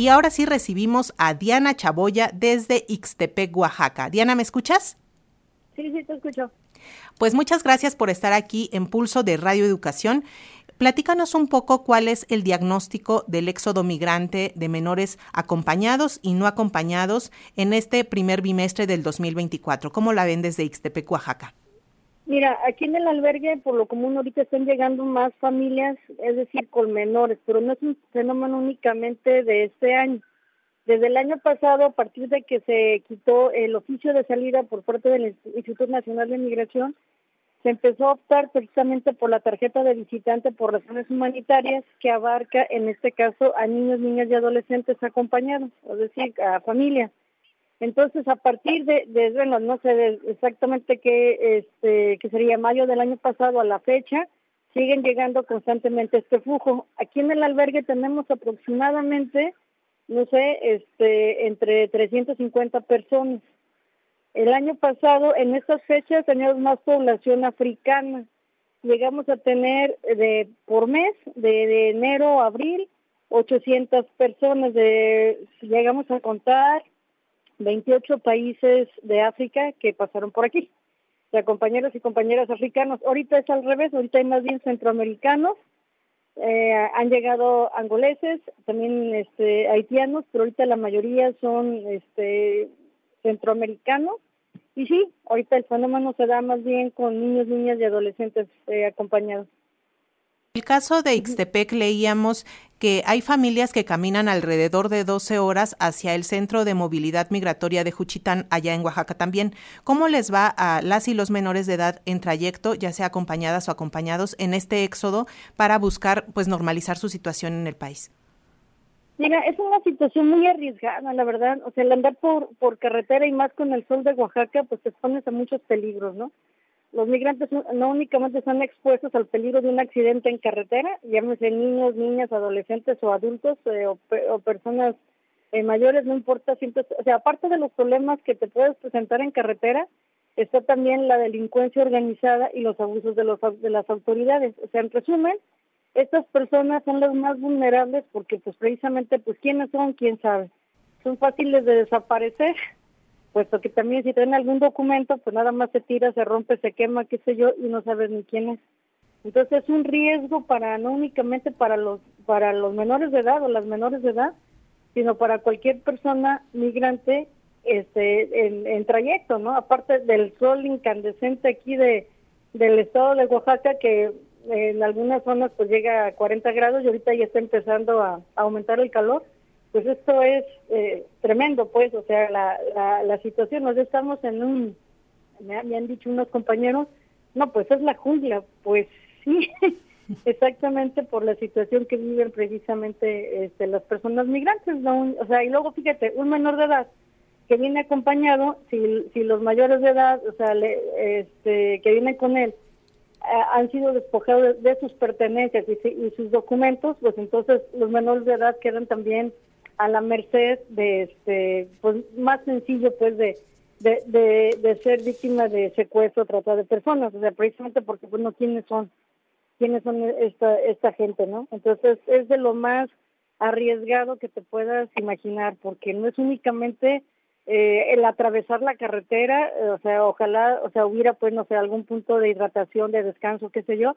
Y ahora sí recibimos a Diana Chaboya desde Ixtepec, Oaxaca. Diana, ¿me escuchas? Sí, sí, te escucho. Pues muchas gracias por estar aquí en Pulso de Radio Educación. Platícanos un poco cuál es el diagnóstico del éxodo migrante de menores acompañados y no acompañados en este primer bimestre del 2024. ¿Cómo la ven desde Ixtepec, Oaxaca? Mira, aquí en el albergue, por lo común, ahorita están llegando más familias, es decir, con menores, pero no es un fenómeno únicamente de este año. Desde el año pasado, a partir de que se quitó el oficio de salida por parte del Instituto Nacional de Migración, se empezó a optar precisamente por la tarjeta de visitante por razones humanitarias que abarca, en este caso, a niños, niñas y adolescentes acompañados, es decir, a familias. Entonces, a partir de, bueno, no sé exactamente qué, este, que sería mayo del año pasado a la fecha, siguen llegando constantemente este flujo. Aquí en el albergue tenemos aproximadamente, no sé, este, entre 350 personas. El año pasado, en estas fechas, teníamos más población africana. Llegamos a tener de por mes, de, de enero a abril, 800 personas. De, llegamos a contar 28 países de África que pasaron por aquí, de compañeros y compañeras africanos. Ahorita es al revés, ahorita hay más bien centroamericanos, eh, han llegado angoleses, también este, haitianos, pero ahorita la mayoría son este, centroamericanos. Y sí, ahorita el fenómeno se da más bien con niños, niñas y adolescentes eh, acompañados. El caso de Ixtepec leíamos que hay familias que caminan alrededor de 12 horas hacia el Centro de Movilidad Migratoria de Juchitán, allá en Oaxaca también. ¿Cómo les va a las y los menores de edad en trayecto, ya sea acompañadas o acompañados, en este éxodo para buscar pues normalizar su situación en el país? Mira, es una situación muy arriesgada, la verdad. O sea, el andar por, por carretera y más con el sol de Oaxaca, pues te expones a muchos peligros, ¿no? Los migrantes no únicamente están expuestos al peligro de un accidente en carretera, llámese niños, niñas, adolescentes o adultos eh, o, personas eh, mayores, no importa, siempre, o sea, aparte de los problemas que te puedes presentar en carretera, está también la delincuencia organizada y los abusos de, los, de las autoridades. O sea, en resumen, estas personas son las más vulnerables porque pues precisamente, pues quiénes son, quién sabe. Son fáciles de desaparecer puesto que también si traen algún documento, pues nada más se tira, se rompe, se quema, qué sé yo, y no sabes ni quién es. Entonces es un riesgo para no únicamente para los para los menores de edad o las menores de edad, sino para cualquier persona migrante este en, trayecto, ¿no? Aparte del sol incandescente aquí de del estado de Oaxaca que en algunas zonas pues llega a 40 grados y ahorita ya está empezando a aumentar el calor pues esto es eh, tremendo, pues, o sea, la, la, la situación, nos estamos en un, me, han dicho unos compañeros, no, pues es la jungla, pues sí, exactamente por la situación que viven precisamente este, las personas migrantes, ¿no? o sea, y luego fíjate, un menor de edad que viene acompañado, si, si los mayores de edad, o sea, le, este, que vienen con él, han sido despojados de, sus pertenencias y, y, sus documentos, pues entonces los menores de edad quedan también a la merced de este pues más sencillo pues de de, de, ser víctima de secuestro trata de personas o sea precisamente porque pues no quiénes son quiénes son esta esta gente no entonces es de lo más arriesgado que te puedas imaginar porque no es únicamente eh, el atravesar la carretera o sea ojalá o sea hubiera pues no sé algún punto de hidratación de descanso qué sé yo.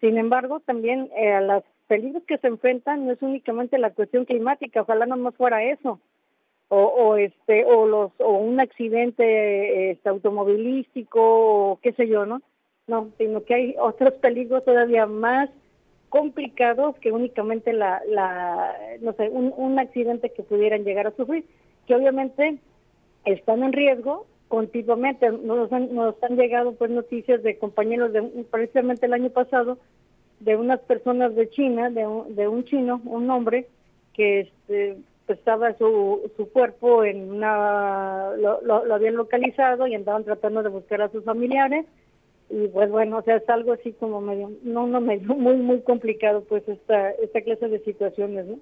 Sin embargo también eh, a las peligros que se enfrentan no es únicamente la cuestión climática, ojalá no más fuera eso. O, o este o los o un accidente este, automovilístico o qué sé yo, ¿no? No, sino que hay otros peligros todavía más complicados que únicamente la, la no sé, un, un accidente que pudieran llegar a sufrir, que obviamente están en riesgo continuamente. Nos han, nos han llegado pues noticias de compañeros de precisamente el año pasado de unas personas de China, de un, de un chino, un hombre, que este, estaba su, su cuerpo en una, lo, lo, habían localizado y andaban tratando de buscar a sus familiares y pues bueno, o sea, es algo así como medio, no, no medio, muy, muy complicado pues esta, esta clase de situaciones, ¿no?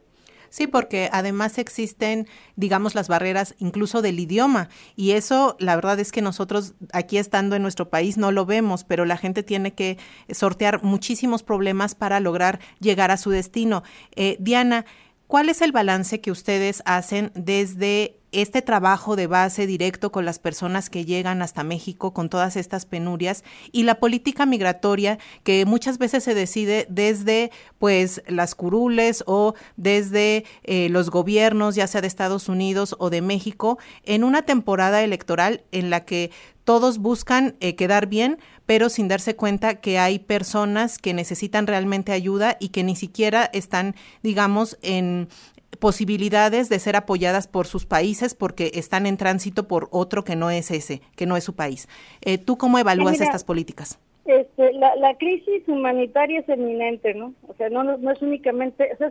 Sí, porque además existen, digamos, las barreras incluso del idioma. Y eso, la verdad es que nosotros aquí estando en nuestro país no lo vemos, pero la gente tiene que sortear muchísimos problemas para lograr llegar a su destino. Eh, Diana, ¿Cuál es el balance que ustedes hacen desde este trabajo de base directo con las personas que llegan hasta México con todas estas penurias y la política migratoria que muchas veces se decide desde pues las curules o desde eh, los gobiernos ya sea de Estados Unidos o de México en una temporada electoral en la que todos buscan eh, quedar bien, pero sin darse cuenta que hay personas que necesitan realmente ayuda y que ni siquiera están, digamos, en posibilidades de ser apoyadas por sus países porque están en tránsito por otro que no es ese, que no es su país. Eh, ¿Tú cómo evalúas estas políticas? Este, la, la, crisis humanitaria es eminente, ¿no? O sea, no, no es únicamente, o sea,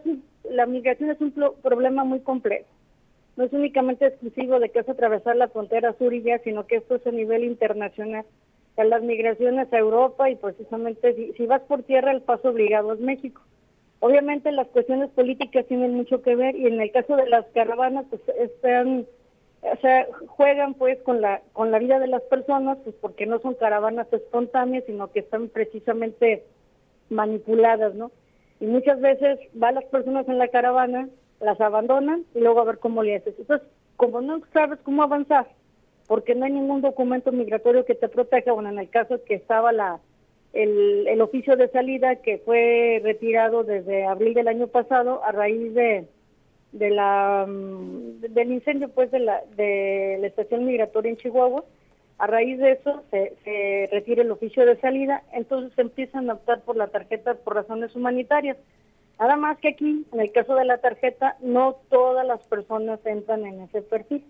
la migración es un problema muy complejo. No es únicamente exclusivo de que es atravesar la frontera sur y ya, sino que esto es a nivel internacional. O sea, las migraciones a Europa y precisamente si, si vas por tierra el paso obligado es México. Obviamente las cuestiones políticas tienen mucho que ver y en el caso de las caravanas pues están o sea, juegan pues con la con la vida de las personas pues porque no son caravanas espontáneas, sino que están precisamente manipuladas, ¿no? Y muchas veces van las personas en la caravana, las abandonan y luego a ver cómo le haces. Entonces, como no sabes cómo avanzar, porque no hay ningún documento migratorio que te proteja, bueno, en el caso que estaba la el, el oficio de salida que fue retirado desde abril del año pasado a raíz de de la mm, del incendio pues de la de la estación migratoria en Chihuahua. A raíz de eso se, se retira el oficio de salida entonces empiezan a optar por la tarjeta por razones humanitarias. Nada más que aquí en el caso de la tarjeta no todas las personas entran en ese perfil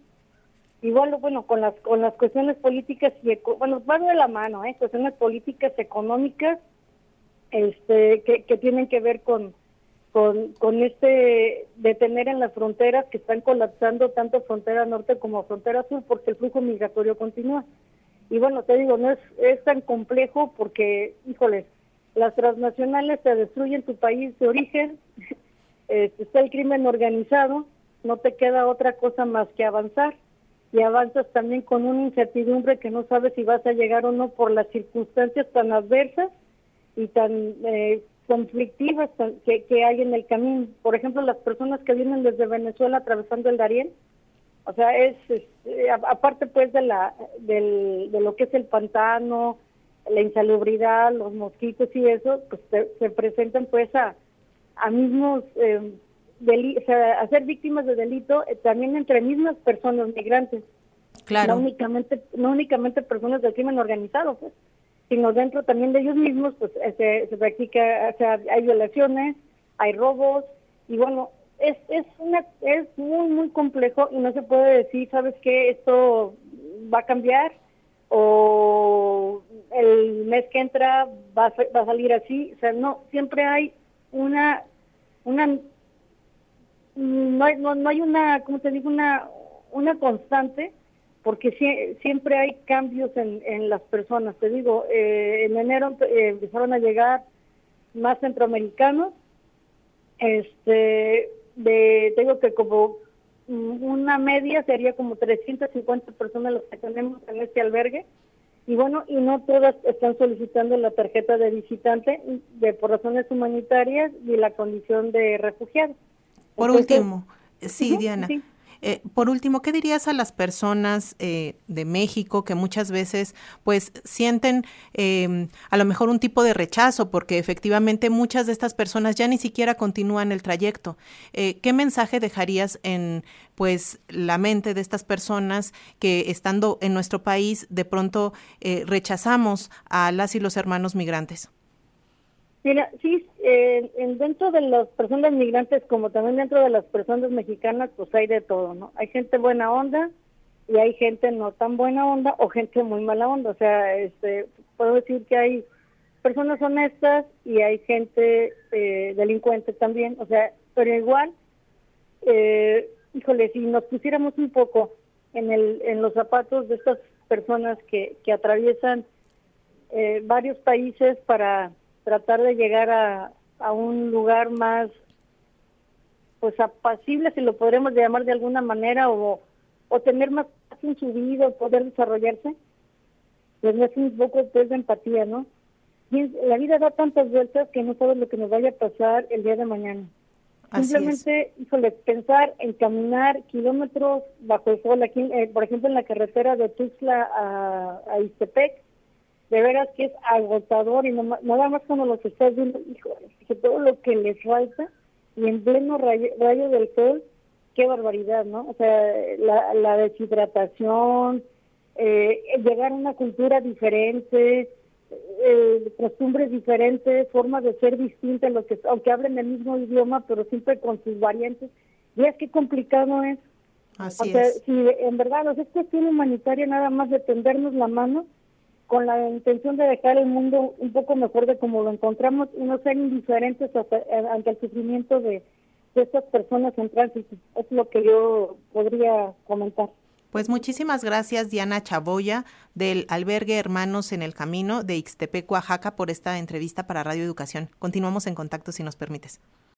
igual bueno con las con las cuestiones políticas y bueno van de la mano eh cuestiones políticas económicas este que, que tienen que ver con con con este detener en las fronteras que están colapsando tanto frontera norte como frontera sur porque el flujo migratorio continúa. Y bueno te digo no es es tan complejo porque híjoles las transnacionales te destruyen tu país de origen este, está el crimen organizado no te queda otra cosa más que avanzar y avanzas también con una incertidumbre que no sabes si vas a llegar o no por las circunstancias tan adversas y tan eh, conflictivas que, que, hay en el camino. Por ejemplo, las personas que vienen desde Venezuela atravesando el Darién, o sea, es, aparte pues de la del, de lo que es el pantano, la insalubridad, los mosquitos y eso, pues se, presentan pues a, a mismos eh, o sea, a ser víctimas de delito eh, también entre mismas personas migrantes. Claro. No únicamente, no únicamente personas del crimen organizado, pues, sino dentro también de ellos mismos, pues se, se practica, o sea, hay violaciones, hay robos, y bueno, es, es, una, es muy, muy complejo y no se puede decir, ¿sabes qué? Esto va a cambiar o el mes que entra va a, va a salir así. O sea, no, siempre hay una, una hay, no, no hay una, ¿cómo te digo? Una, una constante, porque siempre hay cambios en, en las personas. Te digo, eh, en enero eh, empezaron a llegar más centroamericanos, este, de, te digo que como una media sería como 350 personas los que tenemos en este albergue y bueno y no todas están solicitando la tarjeta de visitante de por razones humanitarias y la condición de refugiado por último, sí, Diana. Eh, por último, ¿qué dirías a las personas eh, de México que muchas veces pues sienten em, a lo mejor un tipo de rechazo porque efectivamente muchas de estas personas ya ni siquiera continúan el trayecto? Eh, ¿Qué mensaje dejarías en pues la mente de estas personas que estando en nuestro país de pronto rechazamos a las y los hermanos migrantes? Mira, sí, eh, dentro de las personas migrantes, como también dentro de las personas mexicanas, pues hay de todo, ¿no? Hay gente buena onda y hay gente no tan buena onda o gente muy mala onda. O sea, este, puedo decir que hay personas honestas y hay gente eh, delincuente también. O sea, pero igual, eh, híjole, si nos pusiéramos un poco en, el, en los zapatos de estas personas que, que atraviesan eh, varios países para tratar de llegar a, a un lugar más pues apacible, si lo podremos llamar de alguna manera, o, o tener más paz en su vida, poder desarrollarse, pues es un poco pues, de empatía, ¿no? Y la vida da tantas vueltas que no sabes lo que nos vaya a pasar el día de mañana. Simplemente, híjole, pensar en caminar kilómetros bajo el sol, aquí, eh, por ejemplo, en la carretera de Tuxtla a, a Istepec, de veras que es agotador y nada más cuando los estás viendo, híjole, que todo lo que les falta y en pleno rayo, del sol, qué barbaridad, ¿no? O sea, la, la deshidratación, eh, llegar a una cultura diferente, eh, costumbres diferentes, formas de ser distintas, los que, aunque hablen el mismo idioma, pero siempre con sus variantes. es qué complicado es. Así o sea, si en verdad o sea, es cuestión humanitaria nada más de tendernos la mano con la intención de dejar el mundo un poco mejor de como lo encontramos y no ser indiferentes ante el sufrimiento de, de estas personas en tránsito. Es lo que yo podría comentar. Pues muchísimas gracias Diana Chaboya del albergue Hermanos en el Camino de Ixtepec, Oaxaca por esta entrevista para Radio Educación. Continuamos en contacto si nos permites.